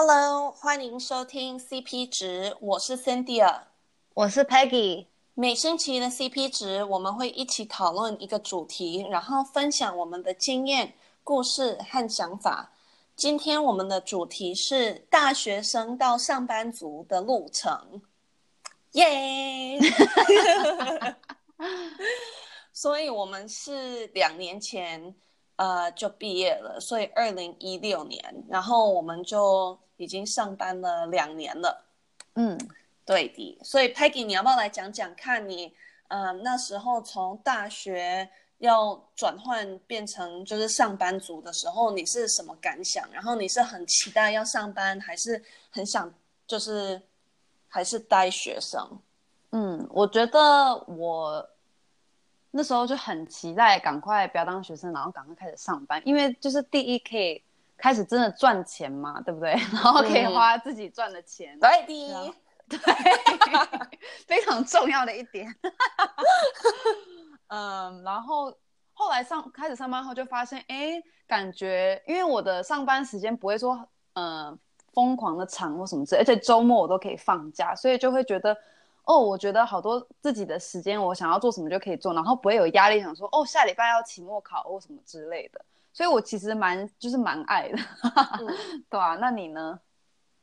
Hello，欢迎收听 CP 值，我是 Cynthia，我是 Peggy。每星期的 CP 值，我们会一起讨论一个主题，然后分享我们的经验、故事和想法。今天我们的主题是大学生到上班族的路程，耶！所以我们是两年前呃就毕业了，所以二零一六年，然后我们就。已经上班了两年了，嗯，对的。所以 Peggy，你要不要来讲讲看你，呃，那时候从大学要转换变成就是上班族的时候，你是什么感想？然后你是很期待要上班，还是很想就是还是待学生？嗯，我觉得我那时候就很期待赶快不要当学生，然后赶快开始上班，因为就是第一可以。开始真的赚钱嘛，对不对？然后可以花自己赚的钱，嗯、对的，对，非常重要的一点。嗯，然后后来上开始上班后就发现，哎，感觉因为我的上班时间不会说，嗯，疯狂的长或什么之类，而且周末我都可以放假，所以就会觉得，哦，我觉得好多自己的时间，我想要做什么就可以做，然后不会有压力，想说，哦，下礼拜要期末考或什么之类的。所以，我其实蛮就是蛮爱的，嗯、对啊，那你呢？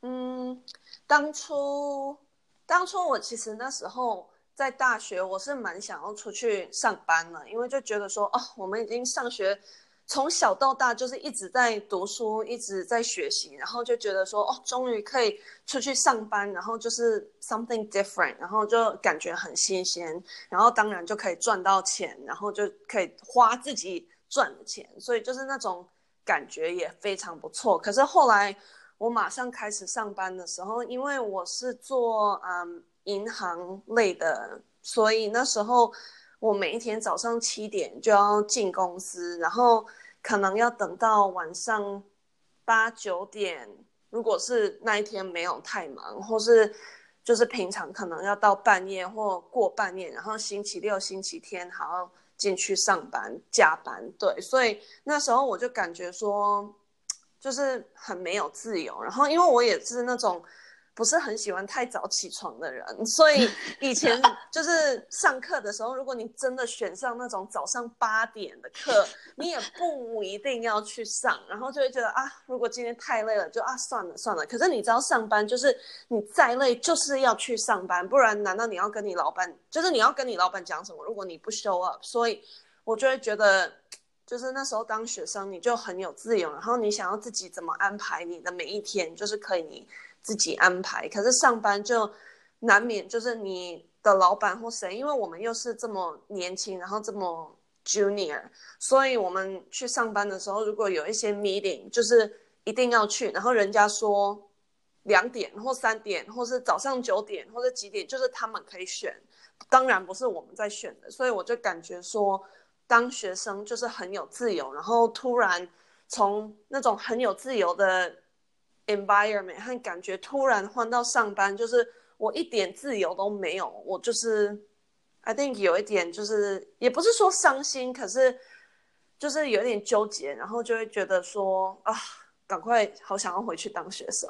嗯，当初当初我其实那时候在大学，我是蛮想要出去上班了，因为就觉得说，哦，我们已经上学从小到大就是一直在读书，一直在学习，然后就觉得说，哦，终于可以出去上班，然后就是 something different，然后就感觉很新鲜，然后当然就可以赚到钱，然后就可以花自己。赚的钱，所以就是那种感觉也非常不错。可是后来我马上开始上班的时候，因为我是做嗯银行类的，所以那时候我每一天早上七点就要进公司，然后可能要等到晚上八九点。如果是那一天没有太忙，或是就是平常可能要到半夜或过半夜，然后星期六、星期天还要。进去上班加班，对，所以那时候我就感觉说，就是很没有自由。然后因为我也是那种不是很喜欢太早起床的人，所以以前 就是上课的时候，如果你真的选上那种早上八点的课，你也不一定要去上，然后就会觉得啊，如果今天太累了，就啊算了算了。可是你知道上班就是你再累就是要去上班，不然难道你要跟你老板，就是你要跟你老板讲什么？如果你不 show up，所以我就会觉得，就是那时候当学生你就很有自由，然后你想要自己怎么安排你的每一天，就是可以你。自己安排，可是上班就难免就是你的老板或谁，因为我们又是这么年轻，然后这么 junior，所以我们去上班的时候，如果有一些 meeting，就是一定要去，然后人家说两点或三点，或是早上九点或者几点，就是他们可以选，当然不是我们在选的，所以我就感觉说，当学生就是很有自由，然后突然从那种很有自由的。Environment 和感觉突然换到上班，就是我一点自由都没有，我就是 I think 有一点就是也不是说伤心，可是就是有点纠结，然后就会觉得说啊，赶快好想要回去当学生。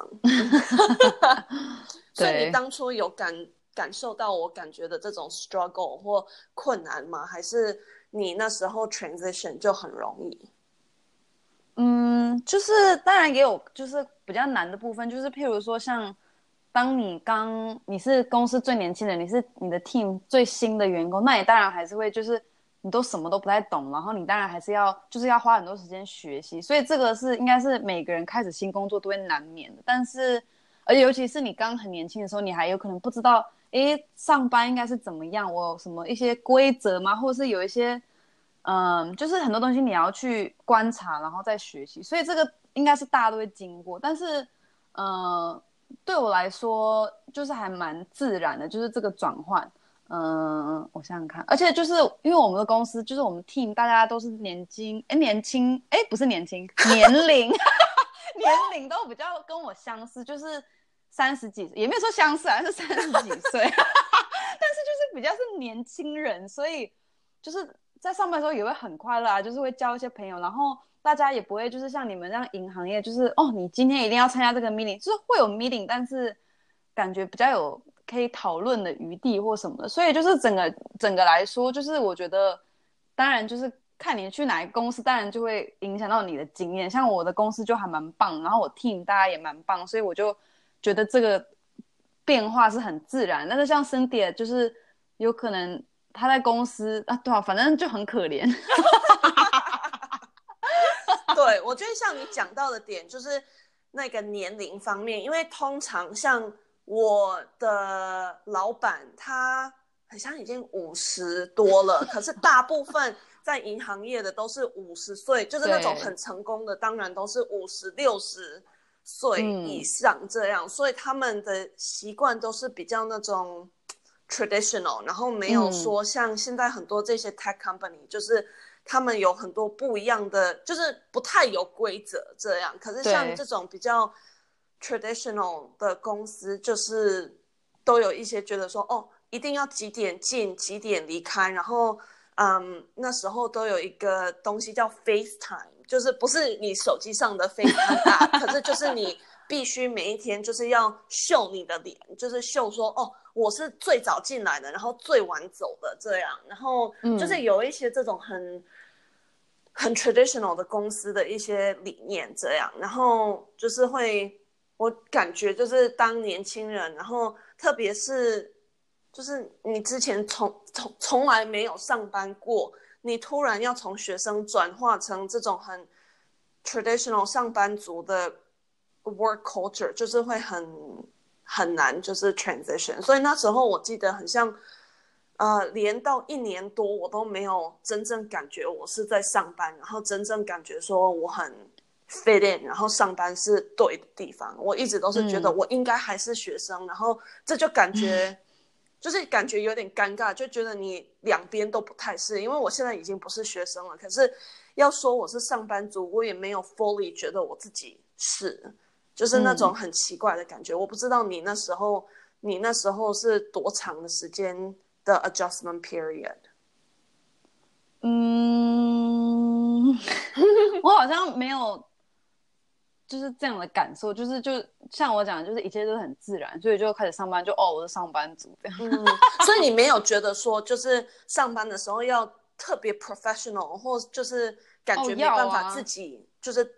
所以你当初有感感受到我感觉的这种 struggle 或困难吗？还是你那时候 transition 就很容易？嗯，就是当然也有，就是比较难的部分，就是譬如说，像当你刚你是公司最年轻的，你是你的 team 最新的员工，那你当然还是会就是你都什么都不太懂，然后你当然还是要就是要花很多时间学习，所以这个是应该是每个人开始新工作都会难免的。但是，而且尤其是你刚很年轻的时候，你还有可能不知道，诶，上班应该是怎么样，我有什么一些规则吗？或者是有一些。嗯，就是很多东西你要去观察，然后再学习，所以这个应该是大家都会经过。但是，呃，对我来说，就是还蛮自然的，就是这个转换。嗯，我想想看，而且就是因为我们的公司，就是我们 team 大家都是年轻，哎，年轻，哎，不是年轻，年龄，年龄都比较跟我相似，就是三十几，也没有说相似，还是三十几岁，但是就是比较是年轻人，所以就是。在上班的时候也会很快乐啊，就是会交一些朋友，然后大家也不会就是像你们这样银行业，就是哦，你今天一定要参加这个 meeting，就是会有 meeting，但是感觉比较有可以讨论的余地或什么的，所以就是整个整个来说，就是我觉得，当然就是看你去哪个公司，当然就会影响到你的经验。像我的公司就还蛮棒，然后我 team 大家也蛮棒，所以我就觉得这个变化是很自然。但是像 Cynthia 就是有可能。他在公司啊，对啊，反正就很可怜。对，我觉得像你讲到的点，就是那个年龄方面，因为通常像我的老板，他好像已经五十多了，可是大部分在银行业的都是五十岁，就是那种很成功的，当然都是五十六十岁以上这样，嗯，所以他们的习惯都是比较那种。traditional，然后没有说像现在很多这些 tech company，、嗯、就是他们有很多不一样的，就是不太有规则这样。可是像这种比较 traditional 的公司，就是都有一些觉得说，哦，一定要几点进，几点离开。然后，嗯，那时候都有一个东西叫 FaceTime，就是不是你手机上的 FaceTime，可是就是你必须每一天就是要秀你的脸，就是秀说，哦。我是最早进来的，然后最晚走的这样，然后就是有一些这种很、嗯、很 traditional 的公司的一些理念这样，然后就是会，我感觉就是当年轻人，然后特别是就是你之前从从从来没有上班过，你突然要从学生转化成这种很 traditional 上班族的 work culture，就是会很。很难，就是 transition，所以那时候我记得很像，呃，连到一年多我都没有真正感觉我是在上班，然后真正感觉说我很 fit in，然后上班是对的地方。我一直都是觉得我应该还是学生，嗯、然后这就感觉就是感觉有点尴尬，就觉得你两边都不太是，因为我现在已经不是学生了，可是要说我是上班族，我也没有 fully 觉得我自己是。就是那种很奇怪的感觉，嗯、我不知道你那时候，你那时候是多长的时间的 adjustment period？嗯，我好像没有，就是这样的感受，就是就像我讲的，就是一切都很自然，所以就开始上班就，就哦，我是上班族这样。嗯，所以你没有觉得说，就是上班的时候要特别 professional，或就是感觉没办法自己就是。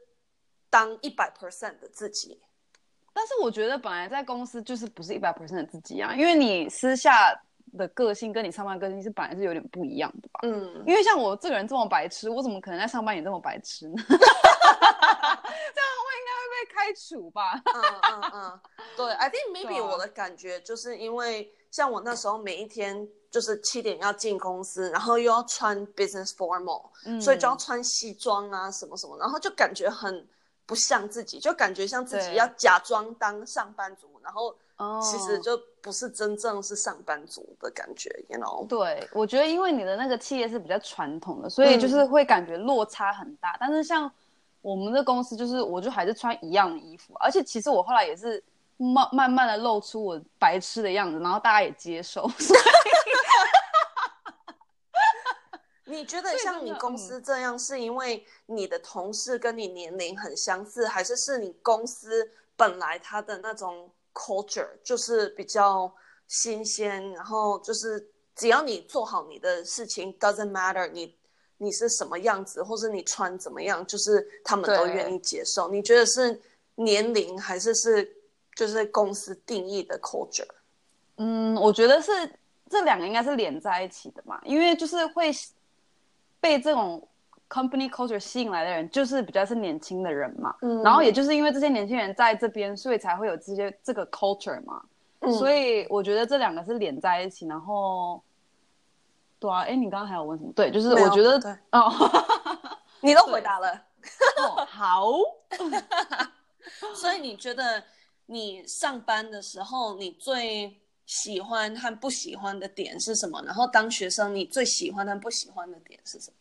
当一百 percent 的自己，但是我觉得本来在公司就是不是一百 percent 的自己啊，因为你私下的个性跟你上班个性是本来是有点不一样的吧？嗯，因为像我这个人这么白痴，我怎么可能在上班也这么白痴呢？这样的话应该会被开除吧？嗯嗯嗯，对，I think maybe 我的感觉就是因为像我那时候每一天就是七点要进公司，然后又要穿 business formal，嗯，所以就要穿西装啊什么什么，然后就感觉很。不像自己，就感觉像自己要假装当上班族，然后其实就不是真正是上班族的感觉，you know？对，我觉得因为你的那个企业是比较传统的，所以就是会感觉落差很大。嗯、但是像我们的公司，就是我就还是穿一样的衣服，而且其实我后来也是慢慢慢的露出我白痴的样子，然后大家也接受。你觉得像你公司这样，是因为你的同事跟你年龄很相似，还是是你公司本来它的那种 culture 就是比较新鲜，然后就是只要你做好你的事情，doesn't matter 你你是什么样子，或是你穿怎么样，就是他们都愿意接受。你觉得是年龄，还是是就是公司定义的 culture？嗯，我觉得是这两个应该是连在一起的嘛，因为就是会。被这种 company culture 吸引来的人，就是比较是年轻的人嘛。嗯。然后也就是因为这些年轻人在这边，所以才会有这些这个 culture 嘛。嗯。所以我觉得这两个是连在一起。然后，对啊，哎，你刚刚还有问什么？对，就是我觉得，哦，你都回答了。哦，好。所以你觉得你上班的时候，你最喜欢和不喜欢的点是什么？然后当学生，你最喜欢和不喜欢的点是什么？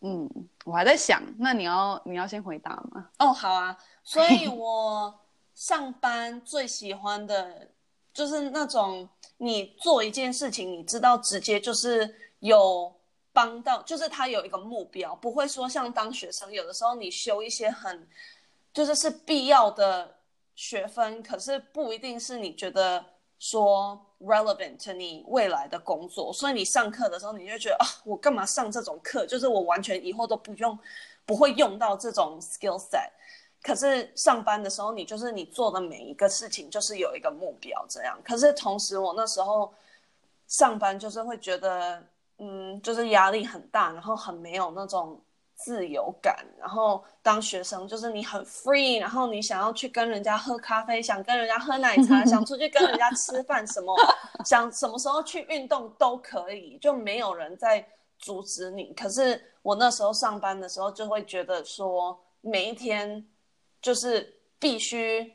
嗯，我还在想，那你要你要先回答吗？哦，好啊。所以我上班最喜欢的就是那种你做一件事情，你知道直接就是有帮到，就是他有一个目标，不会说像当学生，有的时候你修一些很，就是是必要的学分，可是不一定是你觉得说 relevant 你未来的工作，所以你上课的时候，你就觉得啊，我干嘛上这种课？就是我完全以后都不用，不会用到这种 skill set。可是上班的时候，你就是你做的每一个事情，就是有一个目标这样。可是同时，我那时候上班就是会觉得。嗯，就是压力很大，然后很没有那种自由感。然后当学生就是你很 free，然后你想要去跟人家喝咖啡，想跟人家喝奶茶，想出去跟人家吃饭，什么 想什么时候去运动都可以，就没有人在阻止你。可是我那时候上班的时候，就会觉得说每一天就是必须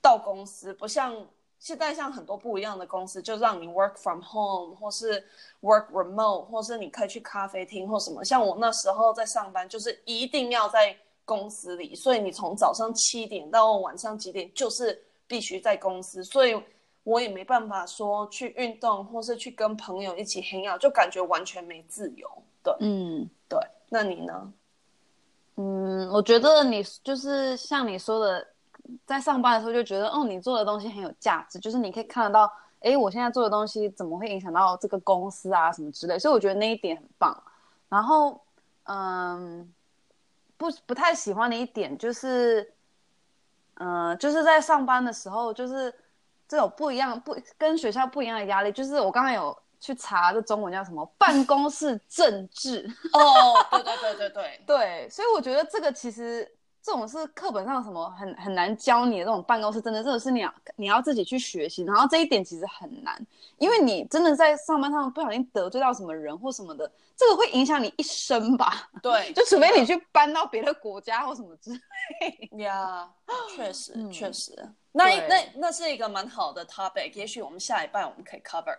到公司，不像。现在像很多不一样的公司，就让你 work from home，或是 work remote，或是你可以去咖啡厅或什么。像我那时候在上班，就是一定要在公司里，所以你从早上七点到晚上几点，就是必须在公司。所以我也没办法说去运动，或是去跟朋友一起 hang out，就感觉完全没自由。对，嗯，对。那你呢？嗯，我觉得你就是像你说的。在上班的时候就觉得，哦，你做的东西很有价值，就是你可以看得到，哎，我现在做的东西怎么会影响到这个公司啊，什么之类，所以我觉得那一点很棒。然后，嗯，不不太喜欢的一点就是，嗯，就是在上班的时候，就是这种不一样，不跟学校不一样的压力，就是我刚刚有去查这中文叫什么办公室政治。哦，对对对对对对，所以我觉得这个其实。这种是课本上什么很很难教你的这种办公室，真的真的是你要你要自己去学习。然后这一点其实很难，因为你真的在上班上不小心得罪到什么人或什么的，这个会影响你一生吧？对，就除非你去搬到别的国家或什么之类。呀，yeah, 确实确实，嗯、那那那是一个蛮好的 topic，也许我们下一半我们可以 cover。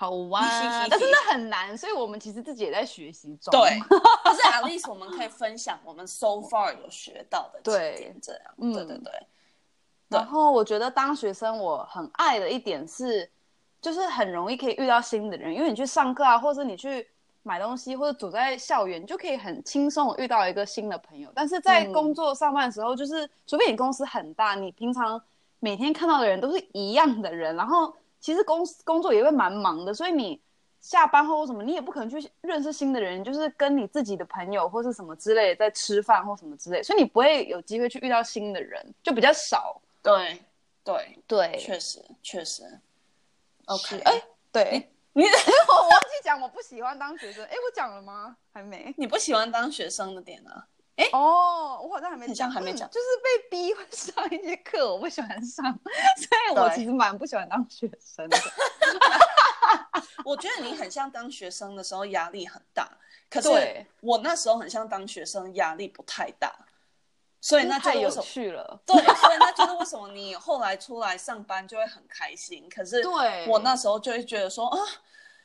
好玩，但是那很难，所以我们其实自己也在学习中。对，可是 at least 我们可以分享我们 so far 有学到的对，这样，嗯、对对对。然后我觉得当学生我很爱的一点是，就是很容易可以遇到新的人，因为你去上课啊，或者是你去买东西，或者走在校园，你就可以很轻松遇到一个新的朋友。但是在工作上班的时候，就是、嗯、除非你公司很大，你平常每天看到的人都是一样的人，然后。其实公司工作也会蛮忙的，所以你下班后或什么，你也不可能去认识新的人，就是跟你自己的朋友或是什么之类在吃饭或什么之类，所以你不会有机会去遇到新的人，就比较少。对对对，确实确实。OK，哎，对，你 我忘记讲我不喜欢当学生，哎，我讲了吗？还没。你不喜欢当学生的点呢？哎哦，我好像还没讲，像还没讲、嗯，就是被逼上一些课，我不喜欢上，所以我其实蛮不喜欢当学生的。我觉得你很像当学生的时候压力很大，可是我那时候很像当学生压力不太大，所以那就太有趣了。对，所以那就是为什么你后来出来上班就会很开心。可是对我那时候就会觉得说啊。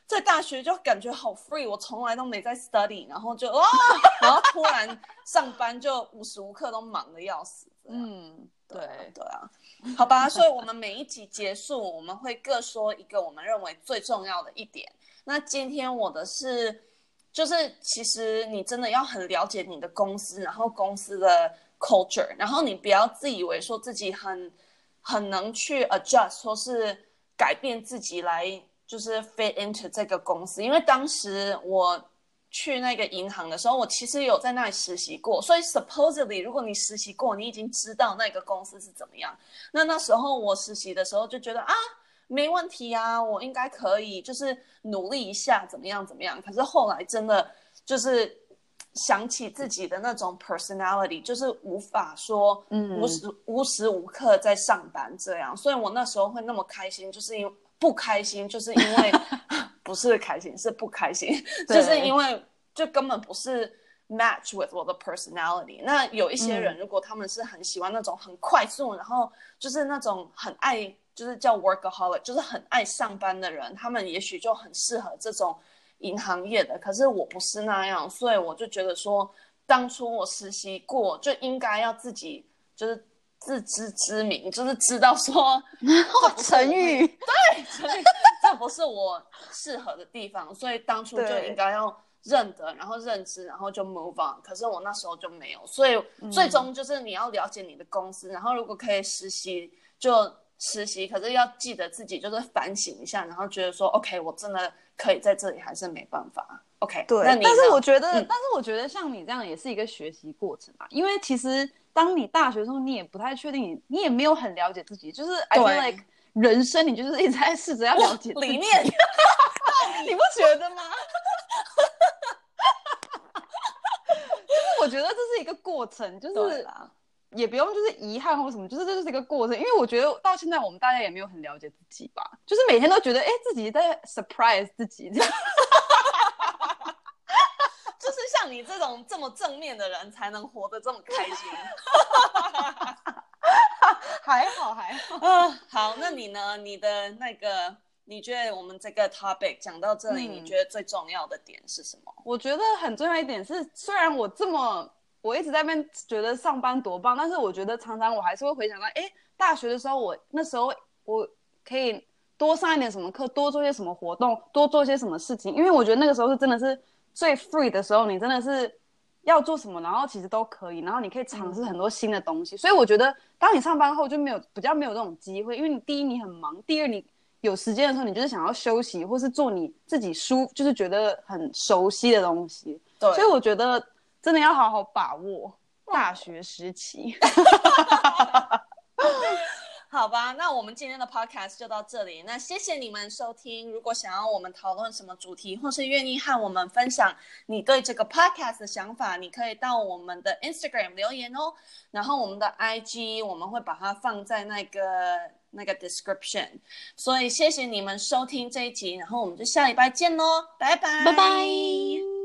在大学就感觉好 free，我从来都没在 study，然后就哦，然后突然上班就无时无刻都忙的要死。嗯，对对，对啊，好吧，所以我们每一集结束，我们会各说一个我们认为最重要的一点。那今天我的是，就是其实你真的要很了解你的公司，然后公司的 culture，然后你不要自以为说自己很很能去 adjust，或是改变自己来。就是 fit into 这个公司，因为当时我去那个银行的时候，我其实有在那里实习过，所以 supposedly 如果你实习过，你已经知道那个公司是怎么样。那那时候我实习的时候就觉得啊，没问题啊，我应该可以，就是努力一下，怎么样怎么样。可是后来真的就是想起自己的那种 personality，就是无法说无时、嗯、无时无刻在上班这样，所以我那时候会那么开心，就是因为。不开心，就是因为 不是开心，是不开心，就是因为就根本不是 match with 我的 personality。那有一些人，如果他们是很喜欢那种很快速，嗯、然后就是那种很爱，就是叫 workaholic，就是很爱上班的人，他们也许就很适合这种银行业的。可是我不是那样，所以我就觉得说，当初我实习过，就应该要自己就是。自知之明，就是知道说，成语，对，成语，这不是我适合的地方，所以当初就应该要认得，然后认知，然后就 move on。可是我那时候就没有，所以最终就是你要了解你的公司，嗯、然后如果可以实习就实习，可是要记得自己就是反省一下，然后觉得说 OK，我真的可以在这里，还是没办法。OK，对。但是我觉得，嗯、但是我觉得像你这样也是一个学习过程吧，因为其实当你大学的时候，你也不太确定你，你也没有很了解自己，就是 I feel like 人生你就是一直在试着要了解理念，你不觉得吗？就是我觉得这是一个过程，就是也不用就是遗憾或什么，就是这就是一个过程。因为我觉得到现在我们大家也没有很了解自己吧，就是每天都觉得哎自己在 surprise 自己，就是像你这种这么正面的人才能活得这么开心。还好还好，嗯，好，那你呢？你的那个。你觉得我们这个 topic 讲到这里，嗯、你觉得最重要的点是什么？我觉得很重要一点是，虽然我这么我一直在那边觉得上班多棒，但是我觉得常常我还是会回想到，哎，大学的时候我那时候我可以多上一点什么课，多做些什么活动，多做些什么事情，因为我觉得那个时候是真的是最 free 的时候，你真的是要做什么，然后其实都可以，然后你可以尝试很多新的东西。嗯、所以我觉得，当你上班后就没有比较没有这种机会，因为你第一你很忙，第二你。有时间的时候，你就是想要休息，或是做你自己舒，就是觉得很熟悉的东西。对，所以我觉得真的要好好把握大学时期。好吧，那我们今天的 podcast 就到这里。那谢谢你们收听。如果想要我们讨论什么主题，或是愿意和我们分享你对这个 podcast 的想法，你可以到我们的 Instagram 留言哦。然后我们的 IG 我们会把它放在那个。那个 description，所以谢谢你们收听这一集，然后我们就下礼拜见喽，拜拜，拜拜。